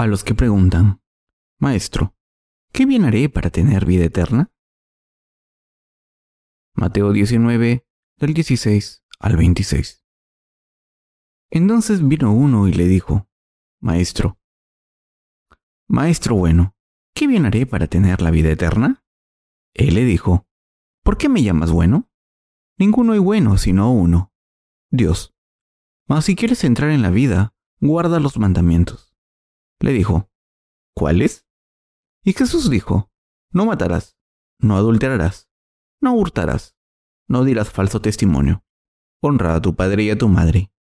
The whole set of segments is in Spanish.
a los que preguntan, Maestro, ¿qué bien haré para tener vida eterna? Mateo 19, del 16 al 26. Entonces vino uno y le dijo, Maestro, Maestro bueno, ¿qué bien haré para tener la vida eterna? Él le dijo, ¿por qué me llamas bueno? Ninguno hay bueno sino uno, Dios. Mas si quieres entrar en la vida, guarda los mandamientos. Le dijo, ¿cuáles? Y Jesús dijo, no matarás, no adulterarás, no hurtarás, no dirás falso testimonio, honra a tu padre y a tu madre,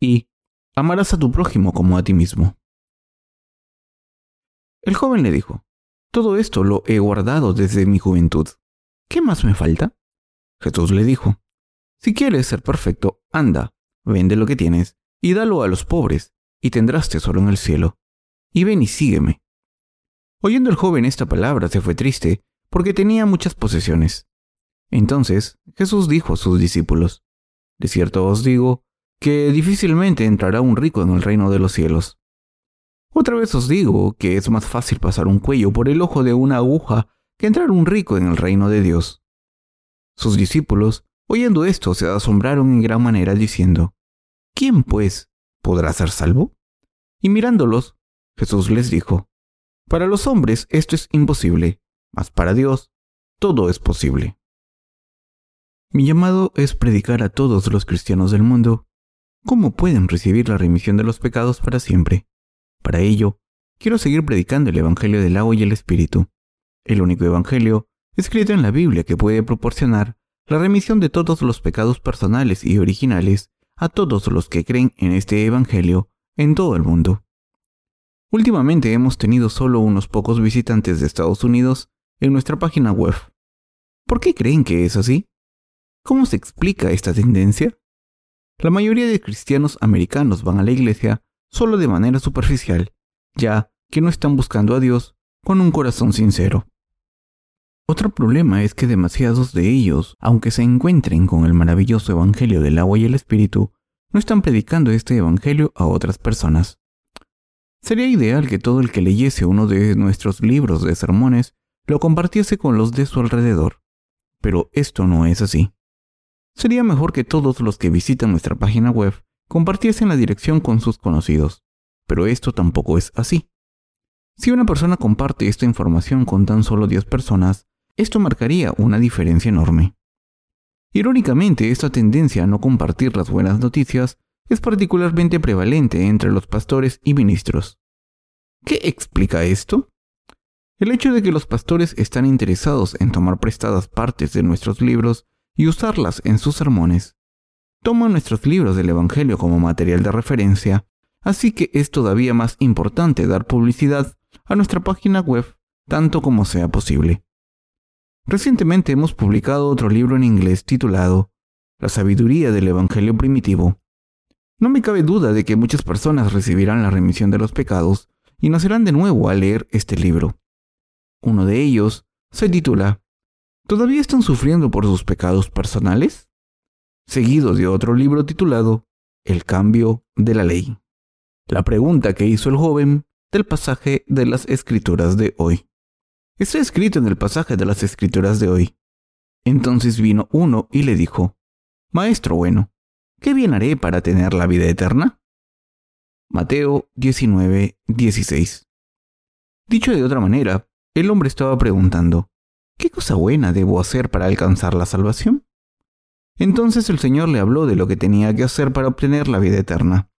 y amarás a tu prójimo como a ti mismo. El joven le dijo, todo esto lo he guardado desde mi juventud. ¿Qué más me falta? Jesús le dijo, si quieres ser perfecto, anda, vende lo que tienes y dalo a los pobres, y tendrás tesoro en el cielo. Y ven y sígueme. Oyendo el joven esta palabra se fue triste, porque tenía muchas posesiones. Entonces Jesús dijo a sus discípulos, De cierto os digo, que difícilmente entrará un rico en el reino de los cielos. Otra vez os digo que es más fácil pasar un cuello por el ojo de una aguja que entrar un rico en el reino de Dios. Sus discípulos, oyendo esto, se asombraron en gran manera, diciendo, ¿Quién, pues, podrá ser salvo? Y mirándolos, Jesús les dijo, Para los hombres esto es imposible, mas para Dios todo es posible. Mi llamado es predicar a todos los cristianos del mundo cómo pueden recibir la remisión de los pecados para siempre. Para ello, quiero seguir predicando el Evangelio del agua y el Espíritu, el único Evangelio escrito en la Biblia que puede proporcionar la remisión de todos los pecados personales y originales a todos los que creen en este Evangelio en todo el mundo. Últimamente hemos tenido solo unos pocos visitantes de Estados Unidos en nuestra página web. ¿Por qué creen que es así? ¿Cómo se explica esta tendencia? La mayoría de cristianos americanos van a la iglesia solo de manera superficial, ya que no están buscando a Dios con un corazón sincero. Otro problema es que demasiados de ellos, aunque se encuentren con el maravilloso Evangelio del agua y el Espíritu, no están predicando este Evangelio a otras personas. Sería ideal que todo el que leyese uno de nuestros libros de sermones lo compartiese con los de su alrededor, pero esto no es así. Sería mejor que todos los que visitan nuestra página web compartiesen la dirección con sus conocidos, pero esto tampoco es así. Si una persona comparte esta información con tan solo 10 personas, esto marcaría una diferencia enorme. Irónicamente, esta tendencia a no compartir las buenas noticias es particularmente prevalente entre los pastores y ministros. ¿Qué explica esto? El hecho de que los pastores están interesados en tomar prestadas partes de nuestros libros y usarlas en sus sermones. Toman nuestros libros del Evangelio como material de referencia, así que es todavía más importante dar publicidad a nuestra página web tanto como sea posible. Recientemente hemos publicado otro libro en inglés titulado La sabiduría del Evangelio primitivo. No me cabe duda de que muchas personas recibirán la remisión de los pecados y nacerán de nuevo al leer este libro. Uno de ellos se titula ¿Todavía están sufriendo por sus pecados personales? Seguido de otro libro titulado El cambio de la ley. La pregunta que hizo el joven del pasaje de las escrituras de hoy. Está escrito en el pasaje de las escrituras de hoy. Entonces vino uno y le dijo, Maestro bueno, ¿qué bien haré para tener la vida eterna? Mateo 19, 16. Dicho de otra manera, el hombre estaba preguntando, ¿qué cosa buena debo hacer para alcanzar la salvación? Entonces el Señor le habló de lo que tenía que hacer para obtener la vida eterna.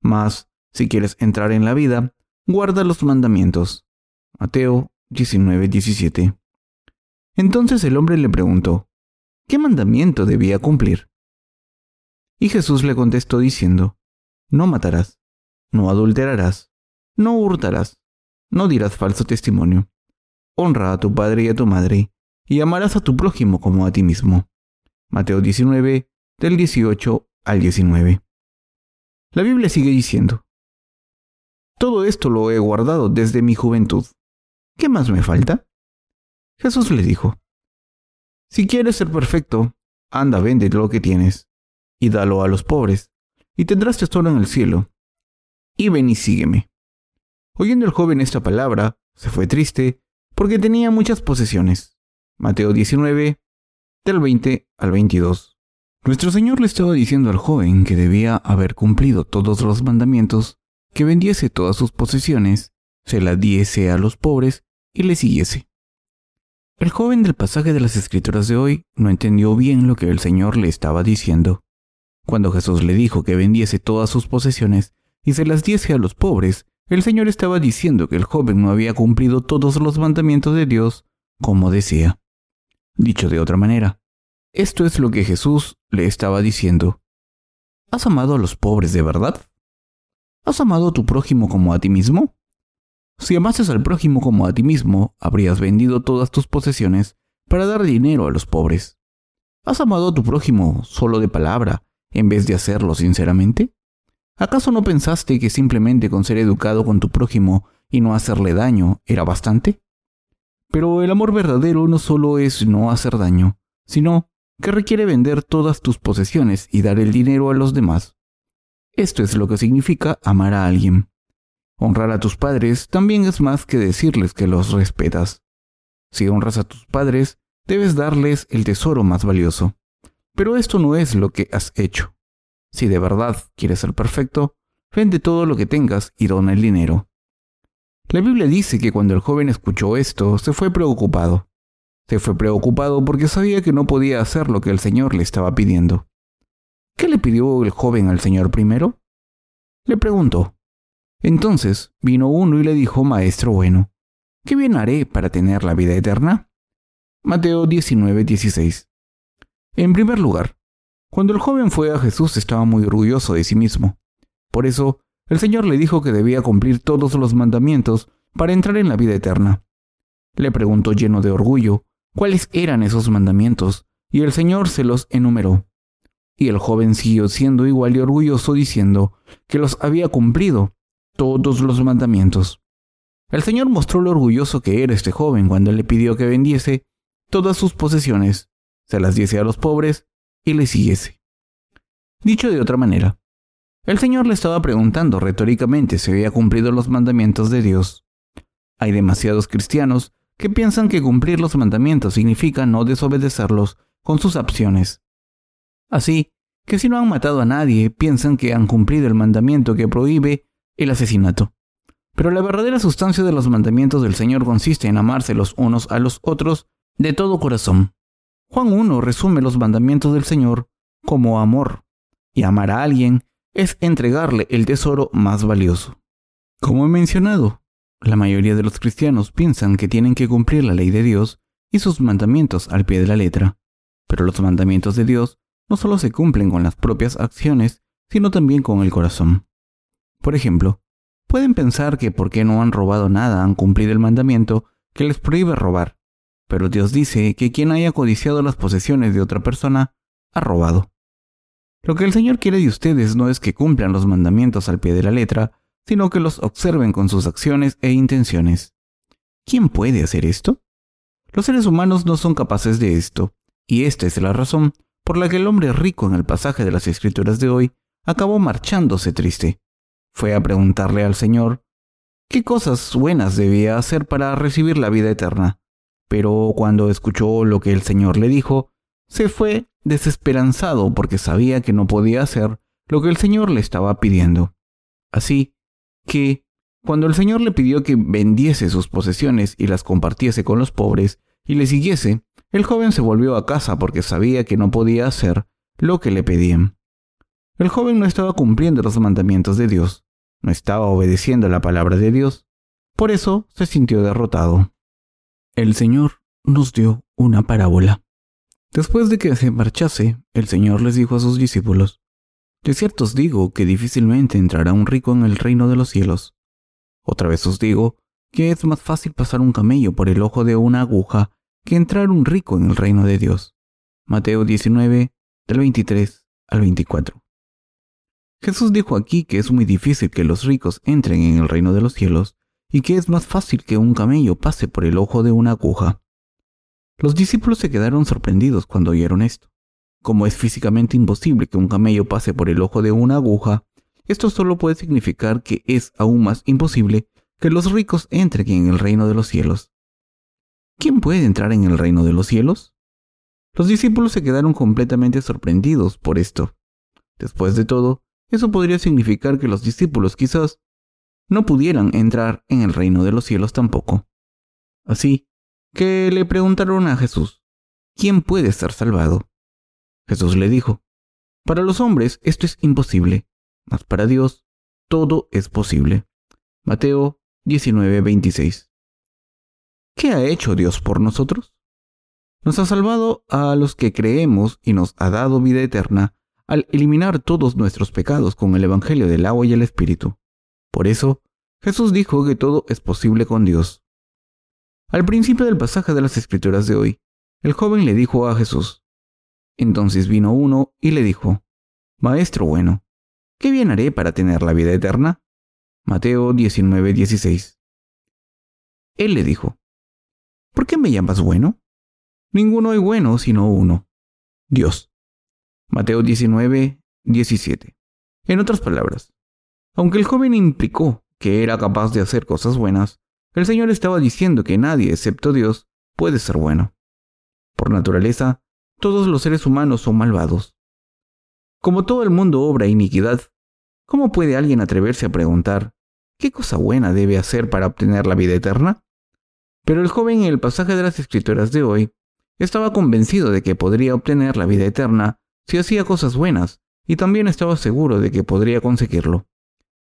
Mas, si quieres entrar en la vida, guarda los mandamientos. Mateo 19:17. Entonces el hombre le preguntó, ¿qué mandamiento debía cumplir? Y Jesús le contestó diciendo, no matarás, no adulterarás, no hurtarás, no dirás falso testimonio, honra a tu padre y a tu madre, y amarás a tu prójimo como a ti mismo. Mateo 19, del 18 al 19. La Biblia sigue diciendo, todo esto lo he guardado desde mi juventud. ¿qué más me falta? Jesús le dijo, si quieres ser perfecto, anda, vende lo que tienes, y dalo a los pobres, y tendrás tesoro en el cielo. Y ven y sígueme. Oyendo el joven esta palabra, se fue triste porque tenía muchas posesiones. Mateo 19, del 20 al 22. Nuestro Señor le estaba diciendo al joven que debía haber cumplido todos los mandamientos, que vendiese todas sus posesiones, se las diese a los pobres y le siguiese. El joven del pasaje de las Escrituras de hoy no entendió bien lo que el Señor le estaba diciendo. Cuando Jesús le dijo que vendiese todas sus posesiones y se las diese a los pobres, el Señor estaba diciendo que el joven no había cumplido todos los mandamientos de Dios como decía. Dicho de otra manera, esto es lo que Jesús le estaba diciendo. ¿Has amado a los pobres de verdad? ¿Has amado a tu prójimo como a ti mismo? Si amases al prójimo como a ti mismo, habrías vendido todas tus posesiones para dar dinero a los pobres. ¿Has amado a tu prójimo solo de palabra en vez de hacerlo sinceramente? ¿Acaso no pensaste que simplemente con ser educado con tu prójimo y no hacerle daño era bastante? Pero el amor verdadero no solo es no hacer daño, sino que requiere vender todas tus posesiones y dar el dinero a los demás. Esto es lo que significa amar a alguien. Honrar a tus padres también es más que decirles que los respetas. Si honras a tus padres, debes darles el tesoro más valioso. Pero esto no es lo que has hecho. Si de verdad quieres ser perfecto, vende todo lo que tengas y dona el dinero. La Biblia dice que cuando el joven escuchó esto, se fue preocupado. Se fue preocupado porque sabía que no podía hacer lo que el Señor le estaba pidiendo. ¿Qué le pidió el joven al Señor primero? Le preguntó, entonces vino uno y le dijo, Maestro bueno, ¿qué bien haré para tener la vida eterna? Mateo 19, 16. En primer lugar, cuando el joven fue a Jesús estaba muy orgulloso de sí mismo. Por eso, el Señor le dijo que debía cumplir todos los mandamientos para entrar en la vida eterna. Le preguntó lleno de orgullo cuáles eran esos mandamientos, y el Señor se los enumeró. Y el joven siguió siendo igual de orgulloso diciendo que los había cumplido todos los mandamientos. El Señor mostró lo orgulloso que era este joven cuando le pidió que vendiese todas sus posesiones, se las diese a los pobres y le siguiese. Dicho de otra manera, el Señor le estaba preguntando retóricamente si había cumplido los mandamientos de Dios. Hay demasiados cristianos que piensan que cumplir los mandamientos significa no desobedecerlos con sus acciones. Así que si no han matado a nadie, piensan que han cumplido el mandamiento que prohíbe el asesinato. Pero la verdadera sustancia de los mandamientos del Señor consiste en amarse los unos a los otros de todo corazón. Juan 1 resume los mandamientos del Señor como amor, y amar a alguien es entregarle el tesoro más valioso. Como he mencionado, la mayoría de los cristianos piensan que tienen que cumplir la ley de Dios y sus mandamientos al pie de la letra, pero los mandamientos de Dios no solo se cumplen con las propias acciones, sino también con el corazón. Por ejemplo, pueden pensar que porque no han robado nada han cumplido el mandamiento que les prohíbe robar, pero Dios dice que quien haya codiciado las posesiones de otra persona ha robado. Lo que el Señor quiere de ustedes no es que cumplan los mandamientos al pie de la letra, sino que los observen con sus acciones e intenciones. ¿Quién puede hacer esto? Los seres humanos no son capaces de esto, y esta es la razón por la que el hombre rico en el pasaje de las Escrituras de hoy acabó marchándose triste fue a preguntarle al Señor qué cosas buenas debía hacer para recibir la vida eterna. Pero cuando escuchó lo que el Señor le dijo, se fue desesperanzado porque sabía que no podía hacer lo que el Señor le estaba pidiendo. Así que, cuando el Señor le pidió que vendiese sus posesiones y las compartiese con los pobres y le siguiese, el joven se volvió a casa porque sabía que no podía hacer lo que le pedían. El joven no estaba cumpliendo los mandamientos de Dios, no estaba obedeciendo la palabra de Dios, por eso se sintió derrotado. El Señor nos dio una parábola. Después de que se marchase, el Señor les dijo a sus discípulos, De cierto os digo que difícilmente entrará un rico en el reino de los cielos. Otra vez os digo que es más fácil pasar un camello por el ojo de una aguja que entrar un rico en el reino de Dios. Mateo 19, del 23 al 24. Jesús dijo aquí que es muy difícil que los ricos entren en el reino de los cielos y que es más fácil que un camello pase por el ojo de una aguja. Los discípulos se quedaron sorprendidos cuando oyeron esto. Como es físicamente imposible que un camello pase por el ojo de una aguja, esto solo puede significar que es aún más imposible que los ricos entren en el reino de los cielos. ¿Quién puede entrar en el reino de los cielos? Los discípulos se quedaron completamente sorprendidos por esto. Después de todo, eso podría significar que los discípulos quizás no pudieran entrar en el reino de los cielos tampoco. Así que le preguntaron a Jesús, ¿quién puede ser salvado? Jesús le dijo, para los hombres esto es imposible, mas para Dios todo es posible. Mateo 19:26. ¿Qué ha hecho Dios por nosotros? Nos ha salvado a los que creemos y nos ha dado vida eterna al eliminar todos nuestros pecados con el Evangelio del agua y el Espíritu. Por eso, Jesús dijo que todo es posible con Dios. Al principio del pasaje de las Escrituras de hoy, el joven le dijo a Jesús, entonces vino uno y le dijo, Maestro bueno, ¿qué bien haré para tener la vida eterna? Mateo 19:16. Él le dijo, ¿por qué me llamas bueno? Ninguno hay bueno sino uno, Dios. Mateo 19, 17. En otras palabras, aunque el joven implicó que era capaz de hacer cosas buenas, el Señor estaba diciendo que nadie excepto Dios puede ser bueno. Por naturaleza, todos los seres humanos son malvados. Como todo el mundo obra iniquidad, ¿cómo puede alguien atreverse a preguntar qué cosa buena debe hacer para obtener la vida eterna? Pero el joven en el pasaje de las escrituras de hoy estaba convencido de que podría obtener la vida eterna si hacía cosas buenas, y también estaba seguro de que podría conseguirlo.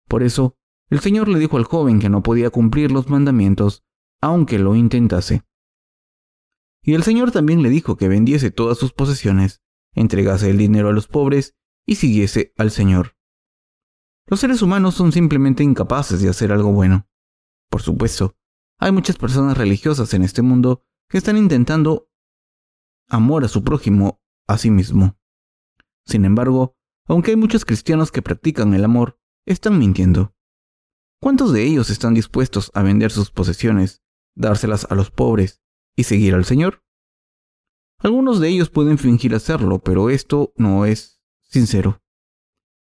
Por eso, el Señor le dijo al joven que no podía cumplir los mandamientos, aunque lo intentase. Y el Señor también le dijo que vendiese todas sus posesiones, entregase el dinero a los pobres y siguiese al Señor. Los seres humanos son simplemente incapaces de hacer algo bueno. Por supuesto, hay muchas personas religiosas en este mundo que están intentando amor a su prójimo a sí mismo. Sin embargo, aunque hay muchos cristianos que practican el amor, están mintiendo. ¿Cuántos de ellos están dispuestos a vender sus posesiones, dárselas a los pobres y seguir al Señor? Algunos de ellos pueden fingir hacerlo, pero esto no es sincero.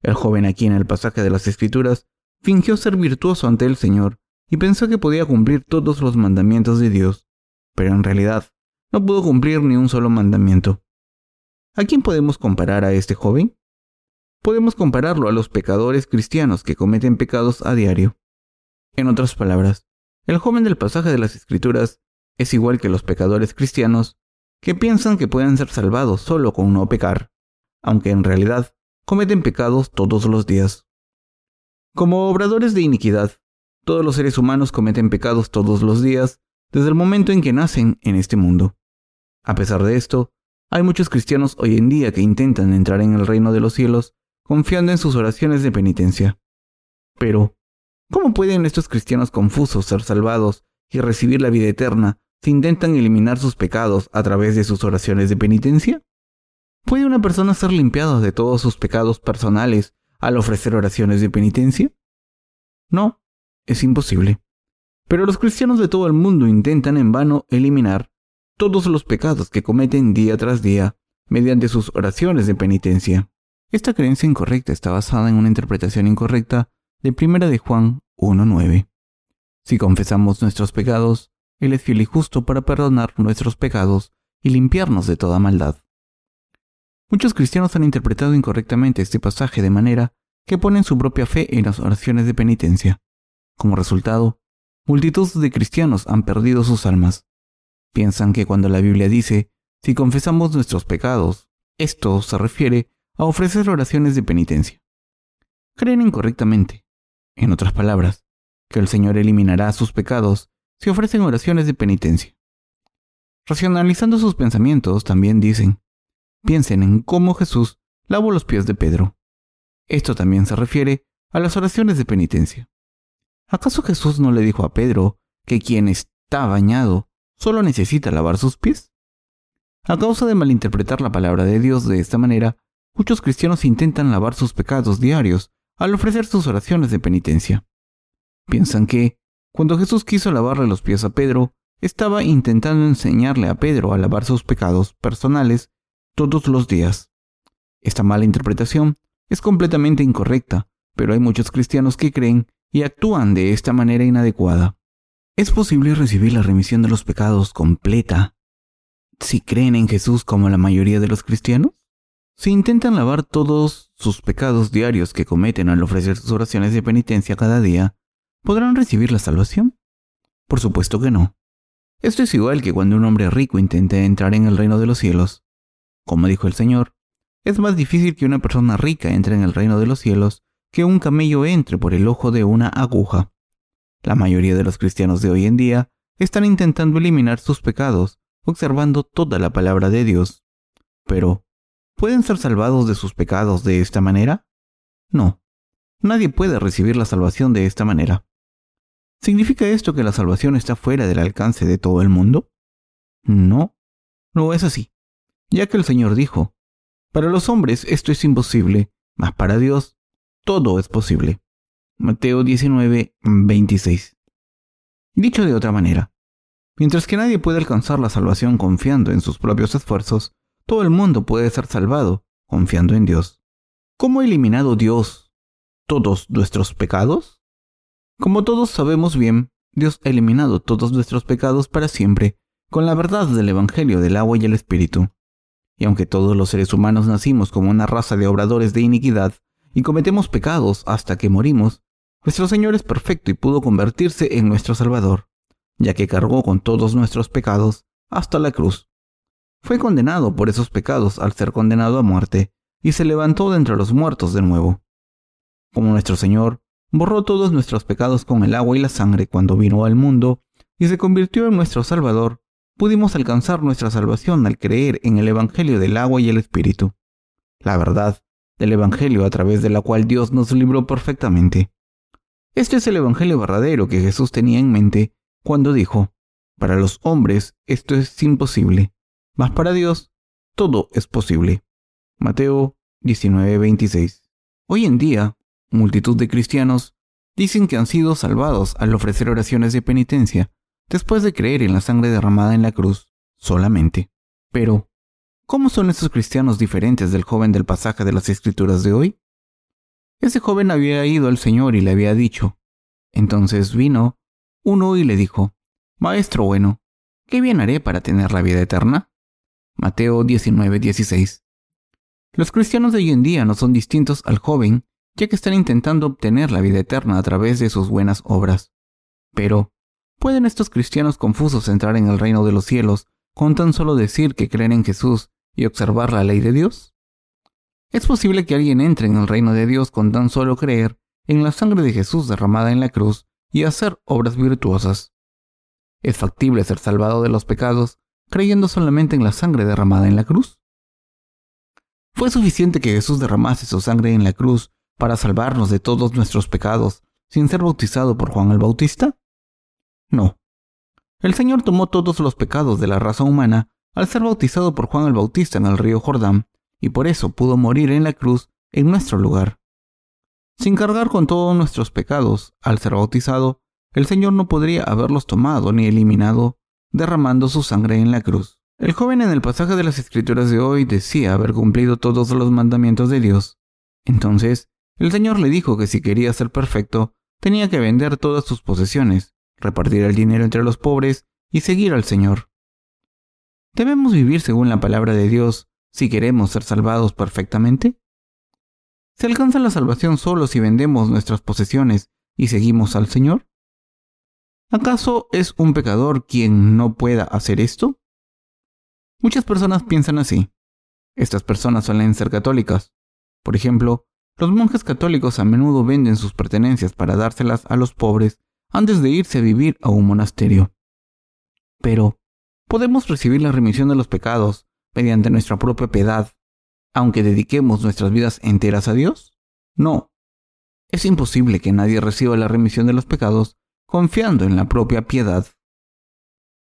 El joven aquí en el pasaje de las Escrituras fingió ser virtuoso ante el Señor y pensó que podía cumplir todos los mandamientos de Dios, pero en realidad no pudo cumplir ni un solo mandamiento. ¿A quién podemos comparar a este joven? Podemos compararlo a los pecadores cristianos que cometen pecados a diario. En otras palabras, el joven del pasaje de las Escrituras es igual que los pecadores cristianos que piensan que pueden ser salvados solo con no pecar, aunque en realidad cometen pecados todos los días. Como obradores de iniquidad, todos los seres humanos cometen pecados todos los días desde el momento en que nacen en este mundo. A pesar de esto, hay muchos cristianos hoy en día que intentan entrar en el reino de los cielos confiando en sus oraciones de penitencia. Pero, ¿cómo pueden estos cristianos confusos ser salvados y recibir la vida eterna si intentan eliminar sus pecados a través de sus oraciones de penitencia? ¿Puede una persona ser limpiada de todos sus pecados personales al ofrecer oraciones de penitencia? No, es imposible. Pero los cristianos de todo el mundo intentan en vano eliminar todos los pecados que cometen día tras día mediante sus oraciones de penitencia. Esta creencia incorrecta está basada en una interpretación incorrecta de 1 de Juan 1.9. Si confesamos nuestros pecados, Él es fiel y justo para perdonar nuestros pecados y limpiarnos de toda maldad. Muchos cristianos han interpretado incorrectamente este pasaje de manera que ponen su propia fe en las oraciones de penitencia. Como resultado, multitud de cristianos han perdido sus almas. Piensan que cuando la Biblia dice, si confesamos nuestros pecados, esto se refiere a ofrecer oraciones de penitencia. Creen incorrectamente. En otras palabras, que el Señor eliminará sus pecados si ofrecen oraciones de penitencia. Racionalizando sus pensamientos, también dicen, piensen en cómo Jesús lavó los pies de Pedro. Esto también se refiere a las oraciones de penitencia. ¿Acaso Jesús no le dijo a Pedro que quien está bañado solo necesita lavar sus pies? A causa de malinterpretar la palabra de Dios de esta manera, muchos cristianos intentan lavar sus pecados diarios al ofrecer sus oraciones de penitencia. Piensan que, cuando Jesús quiso lavarle los pies a Pedro, estaba intentando enseñarle a Pedro a lavar sus pecados personales todos los días. Esta mala interpretación es completamente incorrecta, pero hay muchos cristianos que creen y actúan de esta manera inadecuada. ¿Es posible recibir la remisión de los pecados completa si creen en Jesús como la mayoría de los cristianos? Si intentan lavar todos sus pecados diarios que cometen al ofrecer sus oraciones de penitencia cada día, ¿podrán recibir la salvación? Por supuesto que no. Esto es igual que cuando un hombre rico intenta entrar en el reino de los cielos. Como dijo el Señor, es más difícil que una persona rica entre en el reino de los cielos que un camello entre por el ojo de una aguja. La mayoría de los cristianos de hoy en día están intentando eliminar sus pecados, observando toda la palabra de Dios. Pero, ¿pueden ser salvados de sus pecados de esta manera? No. Nadie puede recibir la salvación de esta manera. ¿Significa esto que la salvación está fuera del alcance de todo el mundo? No, no es así, ya que el Señor dijo, para los hombres esto es imposible, mas para Dios todo es posible. Mateo 19, 26. Dicho de otra manera, mientras que nadie puede alcanzar la salvación confiando en sus propios esfuerzos, todo el mundo puede ser salvado confiando en Dios. ¿Cómo ha eliminado Dios todos nuestros pecados? Como todos sabemos bien, Dios ha eliminado todos nuestros pecados para siempre con la verdad del Evangelio del agua y el Espíritu. Y aunque todos los seres humanos nacimos como una raza de obradores de iniquidad y cometemos pecados hasta que morimos, nuestro Señor es perfecto y pudo convertirse en nuestro Salvador, ya que cargó con todos nuestros pecados hasta la cruz. Fue condenado por esos pecados al ser condenado a muerte y se levantó de entre los muertos de nuevo. Como nuestro Señor borró todos nuestros pecados con el agua y la sangre cuando vino al mundo y se convirtió en nuestro Salvador, pudimos alcanzar nuestra salvación al creer en el Evangelio del agua y el Espíritu, la verdad del Evangelio a través de la cual Dios nos libró perfectamente. Este es el Evangelio verdadero que Jesús tenía en mente cuando dijo, para los hombres esto es imposible, mas para Dios todo es posible. Mateo 19:26. Hoy en día, Multitud de cristianos dicen que han sido salvados al ofrecer oraciones de penitencia después de creer en la sangre derramada en la cruz solamente. Pero, ¿cómo son estos cristianos diferentes del joven del pasaje de las escrituras de hoy? Ese joven había ido al Señor y le había dicho. Entonces vino uno y le dijo, Maestro bueno, ¿qué bien haré para tener la vida eterna? Mateo 19:16. Los cristianos de hoy en día no son distintos al joven ya que están intentando obtener la vida eterna a través de sus buenas obras. Pero, ¿pueden estos cristianos confusos entrar en el reino de los cielos con tan solo decir que creen en Jesús y observar la ley de Dios? ¿Es posible que alguien entre en el reino de Dios con tan solo creer en la sangre de Jesús derramada en la cruz y hacer obras virtuosas? ¿Es factible ser salvado de los pecados creyendo solamente en la sangre derramada en la cruz? ¿Fue suficiente que Jesús derramase su sangre en la cruz para salvarnos de todos nuestros pecados sin ser bautizado por Juan el Bautista? No. El Señor tomó todos los pecados de la raza humana al ser bautizado por Juan el Bautista en el río Jordán, y por eso pudo morir en la cruz en nuestro lugar. Sin cargar con todos nuestros pecados, al ser bautizado, el Señor no podría haberlos tomado ni eliminado, derramando su sangre en la cruz. El joven en el pasaje de las Escrituras de hoy decía haber cumplido todos los mandamientos de Dios. Entonces, el Señor le dijo que si quería ser perfecto, tenía que vender todas sus posesiones, repartir el dinero entre los pobres y seguir al Señor. ¿Debemos vivir según la palabra de Dios si queremos ser salvados perfectamente? ¿Se alcanza la salvación solo si vendemos nuestras posesiones y seguimos al Señor? ¿Acaso es un pecador quien no pueda hacer esto? Muchas personas piensan así. Estas personas suelen ser católicas. Por ejemplo, los monjes católicos a menudo venden sus pertenencias para dárselas a los pobres antes de irse a vivir a un monasterio. Pero, ¿podemos recibir la remisión de los pecados mediante nuestra propia piedad, aunque dediquemos nuestras vidas enteras a Dios? No. Es imposible que nadie reciba la remisión de los pecados confiando en la propia piedad.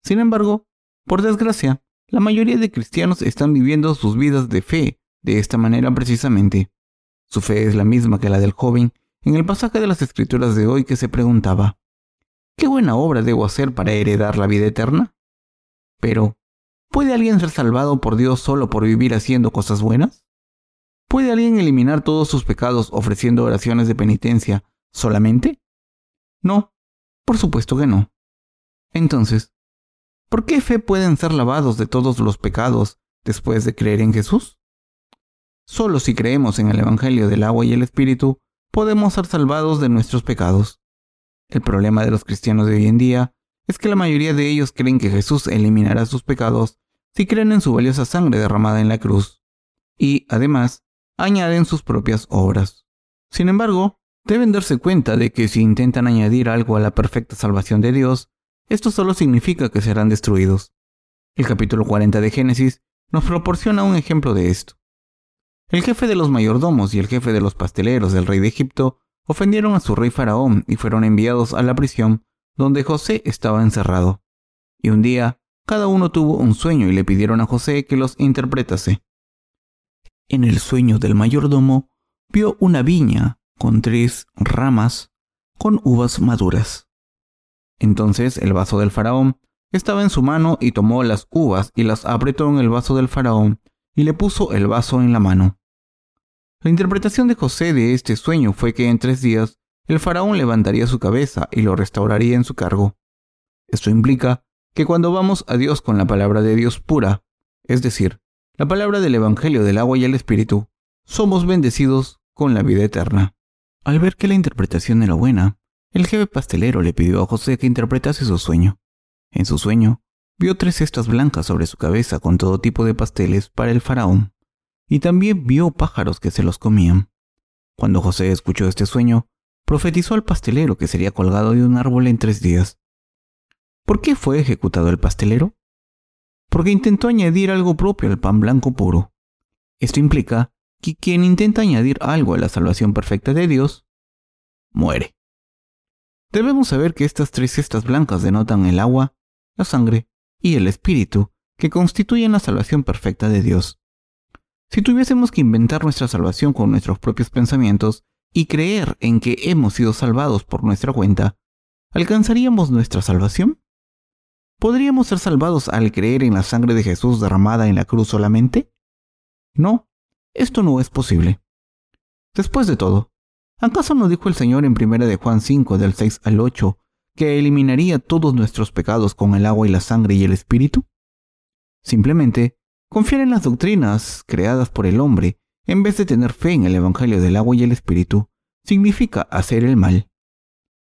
Sin embargo, por desgracia, la mayoría de cristianos están viviendo sus vidas de fe de esta manera precisamente. Su fe es la misma que la del joven en el pasaje de las escrituras de hoy que se preguntaba, ¿qué buena obra debo hacer para heredar la vida eterna? Pero, ¿puede alguien ser salvado por Dios solo por vivir haciendo cosas buenas? ¿Puede alguien eliminar todos sus pecados ofreciendo oraciones de penitencia solamente? No, por supuesto que no. Entonces, ¿por qué fe pueden ser lavados de todos los pecados después de creer en Jesús? Solo si creemos en el Evangelio del agua y el Espíritu, podemos ser salvados de nuestros pecados. El problema de los cristianos de hoy en día es que la mayoría de ellos creen que Jesús eliminará sus pecados si creen en su valiosa sangre derramada en la cruz, y, además, añaden sus propias obras. Sin embargo, deben darse cuenta de que si intentan añadir algo a la perfecta salvación de Dios, esto solo significa que serán destruidos. El capítulo 40 de Génesis nos proporciona un ejemplo de esto. El jefe de los mayordomos y el jefe de los pasteleros del rey de Egipto ofendieron a su rey Faraón y fueron enviados a la prisión donde José estaba encerrado. Y un día, cada uno tuvo un sueño y le pidieron a José que los interpretase. En el sueño del mayordomo vio una viña con tres ramas con uvas maduras. Entonces el vaso del faraón estaba en su mano y tomó las uvas y las apretó en el vaso del faraón y le puso el vaso en la mano. La interpretación de José de este sueño fue que en tres días el faraón levantaría su cabeza y lo restauraría en su cargo. Esto implica que cuando vamos a Dios con la palabra de Dios pura, es decir, la palabra del Evangelio del agua y el Espíritu, somos bendecidos con la vida eterna. Al ver que la interpretación era buena, el jefe pastelero le pidió a José que interpretase su sueño. En su sueño, vio tres cestas blancas sobre su cabeza con todo tipo de pasteles para el faraón, y también vio pájaros que se los comían. Cuando José escuchó este sueño, profetizó al pastelero que sería colgado de un árbol en tres días. ¿Por qué fue ejecutado el pastelero? Porque intentó añadir algo propio al pan blanco puro. Esto implica que quien intenta añadir algo a la salvación perfecta de Dios, muere. Debemos saber que estas tres cestas blancas denotan el agua, la sangre y el espíritu que constituyen la salvación perfecta de Dios. Si tuviésemos que inventar nuestra salvación con nuestros propios pensamientos y creer en que hemos sido salvados por nuestra cuenta, ¿alcanzaríamos nuestra salvación? ¿Podríamos ser salvados al creer en la sangre de Jesús derramada en la cruz solamente? No, esto no es posible. Después de todo, ¿acaso no dijo el Señor en 1 de Juan 5 del 6 al 8 que eliminaría todos nuestros pecados con el agua y la sangre y el espíritu? Simplemente, confiar en las doctrinas creadas por el hombre en vez de tener fe en el Evangelio del agua y el Espíritu, significa hacer el mal.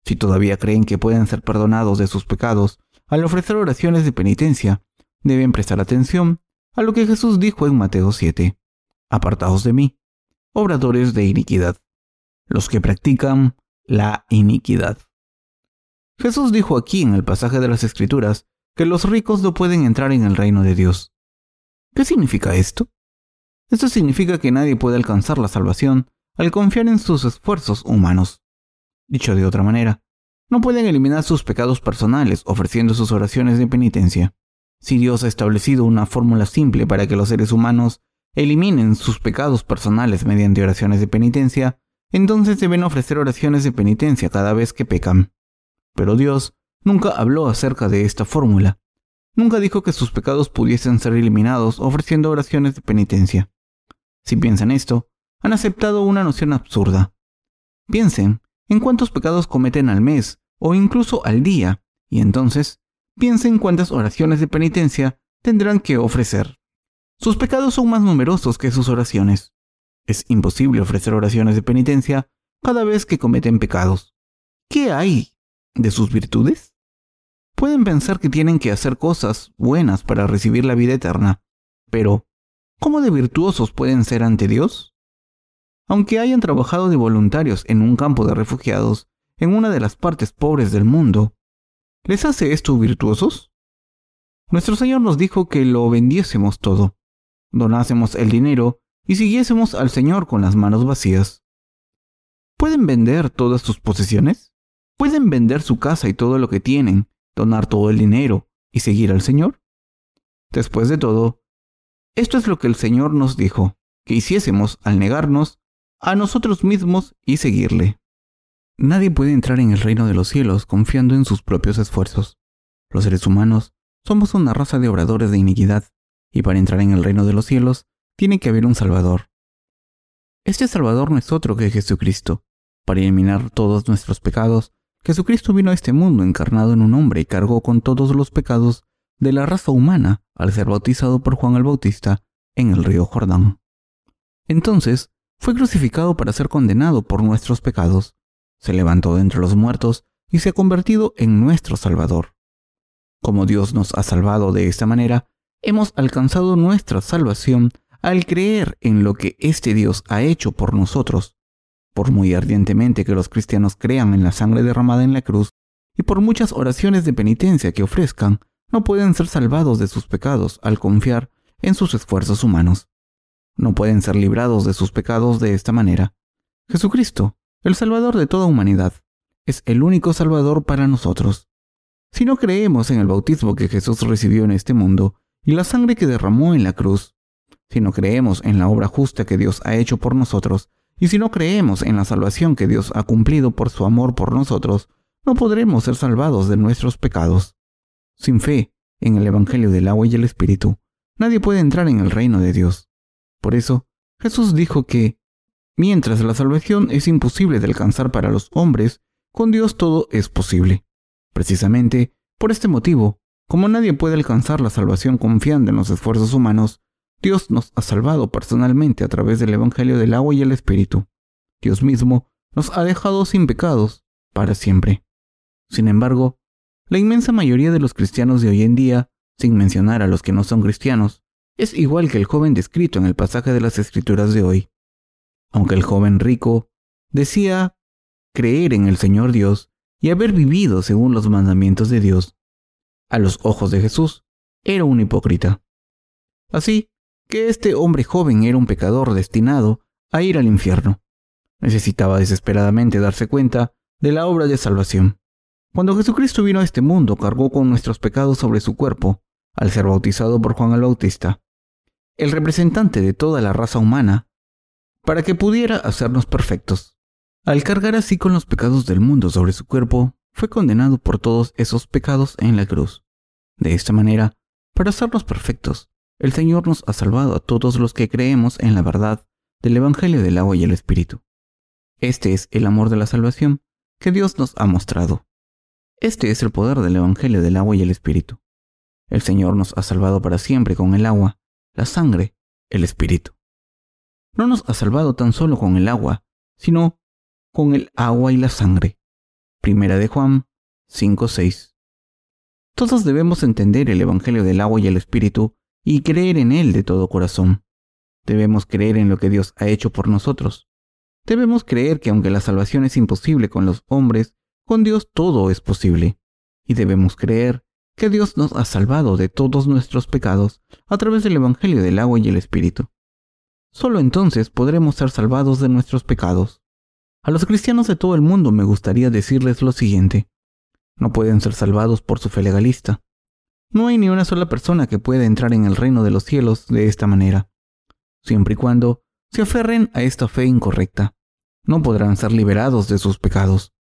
Si todavía creen que pueden ser perdonados de sus pecados al ofrecer oraciones de penitencia, deben prestar atención a lo que Jesús dijo en Mateo 7. Apartados de mí, obradores de iniquidad, los que practican la iniquidad. Jesús dijo aquí en el pasaje de las Escrituras que los ricos no pueden entrar en el reino de Dios. ¿Qué significa esto? Esto significa que nadie puede alcanzar la salvación al confiar en sus esfuerzos humanos. Dicho de otra manera, no pueden eliminar sus pecados personales ofreciendo sus oraciones de penitencia. Si Dios ha establecido una fórmula simple para que los seres humanos eliminen sus pecados personales mediante oraciones de penitencia, entonces deben ofrecer oraciones de penitencia cada vez que pecan. Pero Dios nunca habló acerca de esta fórmula. Nunca dijo que sus pecados pudiesen ser eliminados ofreciendo oraciones de penitencia. Si piensan esto, han aceptado una noción absurda. Piensen en cuántos pecados cometen al mes o incluso al día, y entonces piensen cuántas oraciones de penitencia tendrán que ofrecer. Sus pecados son más numerosos que sus oraciones. Es imposible ofrecer oraciones de penitencia cada vez que cometen pecados. ¿Qué hay de sus virtudes? Pueden pensar que tienen que hacer cosas buenas para recibir la vida eterna, pero ¿Cómo de virtuosos pueden ser ante Dios? Aunque hayan trabajado de voluntarios en un campo de refugiados en una de las partes pobres del mundo, ¿les hace esto virtuosos? Nuestro Señor nos dijo que lo vendiésemos todo, donásemos el dinero y siguiésemos al Señor con las manos vacías. ¿Pueden vender todas sus posesiones? ¿Pueden vender su casa y todo lo que tienen, donar todo el dinero y seguir al Señor? Después de todo, esto es lo que el Señor nos dijo, que hiciésemos al negarnos a nosotros mismos y seguirle. Nadie puede entrar en el reino de los cielos confiando en sus propios esfuerzos. Los seres humanos somos una raza de obradores de iniquidad, y para entrar en el reino de los cielos tiene que haber un Salvador. Este Salvador no es otro que Jesucristo. Para eliminar todos nuestros pecados, Jesucristo vino a este mundo encarnado en un hombre y cargó con todos los pecados de la raza humana al ser bautizado por Juan el Bautista en el río Jordán. Entonces, fue crucificado para ser condenado por nuestros pecados, se levantó de entre los muertos y se ha convertido en nuestro Salvador. Como Dios nos ha salvado de esta manera, hemos alcanzado nuestra salvación al creer en lo que este Dios ha hecho por nosotros. Por muy ardientemente que los cristianos crean en la sangre derramada en la cruz, y por muchas oraciones de penitencia que ofrezcan, no pueden ser salvados de sus pecados al confiar en sus esfuerzos humanos. No pueden ser librados de sus pecados de esta manera. Jesucristo, el Salvador de toda humanidad, es el único Salvador para nosotros. Si no creemos en el bautismo que Jesús recibió en este mundo y la sangre que derramó en la cruz, si no creemos en la obra justa que Dios ha hecho por nosotros, y si no creemos en la salvación que Dios ha cumplido por su amor por nosotros, no podremos ser salvados de nuestros pecados. Sin fe en el Evangelio del agua y el Espíritu, nadie puede entrar en el reino de Dios. Por eso, Jesús dijo que, mientras la salvación es imposible de alcanzar para los hombres, con Dios todo es posible. Precisamente, por este motivo, como nadie puede alcanzar la salvación confiando en los esfuerzos humanos, Dios nos ha salvado personalmente a través del Evangelio del agua y el Espíritu. Dios mismo nos ha dejado sin pecados para siempre. Sin embargo, la inmensa mayoría de los cristianos de hoy en día, sin mencionar a los que no son cristianos, es igual que el joven descrito en el pasaje de las Escrituras de hoy. Aunque el joven rico decía creer en el Señor Dios y haber vivido según los mandamientos de Dios, a los ojos de Jesús, era un hipócrita. Así, que este hombre joven era un pecador destinado a ir al infierno. Necesitaba desesperadamente darse cuenta de la obra de salvación. Cuando Jesucristo vino a este mundo, cargó con nuestros pecados sobre su cuerpo, al ser bautizado por Juan el Bautista, el representante de toda la raza humana, para que pudiera hacernos perfectos. Al cargar así con los pecados del mundo sobre su cuerpo, fue condenado por todos esos pecados en la cruz. De esta manera, para hacernos perfectos, el Señor nos ha salvado a todos los que creemos en la verdad del Evangelio del agua y el Espíritu. Este es el amor de la salvación que Dios nos ha mostrado. Este es el poder del Evangelio del agua y el Espíritu. El Señor nos ha salvado para siempre con el agua, la sangre, el Espíritu. No nos ha salvado tan solo con el agua, sino con el agua y la sangre. Primera de Juan 5:6. Todos debemos entender el Evangelio del agua y el Espíritu y creer en Él de todo corazón. Debemos creer en lo que Dios ha hecho por nosotros. Debemos creer que aunque la salvación es imposible con los hombres, con Dios todo es posible. Y debemos creer que Dios nos ha salvado de todos nuestros pecados a través del Evangelio del agua y el Espíritu. Solo entonces podremos ser salvados de nuestros pecados. A los cristianos de todo el mundo me gustaría decirles lo siguiente. No pueden ser salvados por su fe legalista. No hay ni una sola persona que pueda entrar en el reino de los cielos de esta manera. Siempre y cuando se aferren a esta fe incorrecta, no podrán ser liberados de sus pecados.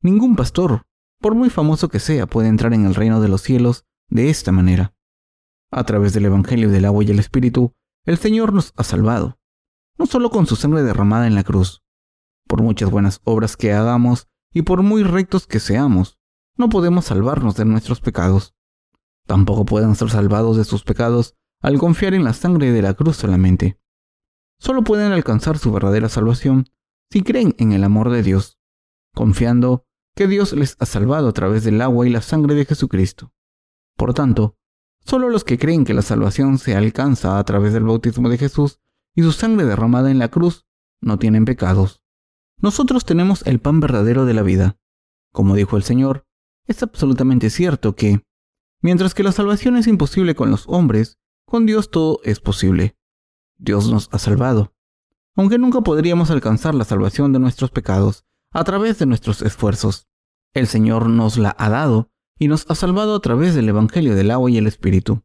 Ningún pastor, por muy famoso que sea, puede entrar en el reino de los cielos de esta manera. A través del Evangelio del agua y el Espíritu, el Señor nos ha salvado, no solo con su sangre derramada en la cruz. Por muchas buenas obras que hagamos y por muy rectos que seamos, no podemos salvarnos de nuestros pecados. Tampoco pueden ser salvados de sus pecados al confiar en la sangre de la cruz solamente. Solo pueden alcanzar su verdadera salvación si creen en el amor de Dios, confiando que Dios les ha salvado a través del agua y la sangre de Jesucristo. Por tanto, solo los que creen que la salvación se alcanza a través del bautismo de Jesús y su sangre derramada en la cruz no tienen pecados. Nosotros tenemos el pan verdadero de la vida. Como dijo el Señor, es absolutamente cierto que Mientras que la salvación es imposible con los hombres, con Dios todo es posible. Dios nos ha salvado. Aunque nunca podríamos alcanzar la salvación de nuestros pecados a través de nuestros esfuerzos, el Señor nos la ha dado y nos ha salvado a través del Evangelio del agua y el Espíritu.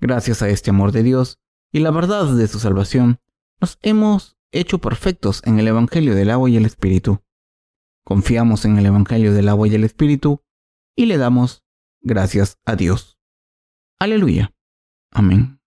Gracias a este amor de Dios y la verdad de su salvación, nos hemos hecho perfectos en el Evangelio del agua y el Espíritu. Confiamos en el Evangelio del agua y el Espíritu y le damos gracias a Dios. Aleluya. Amén.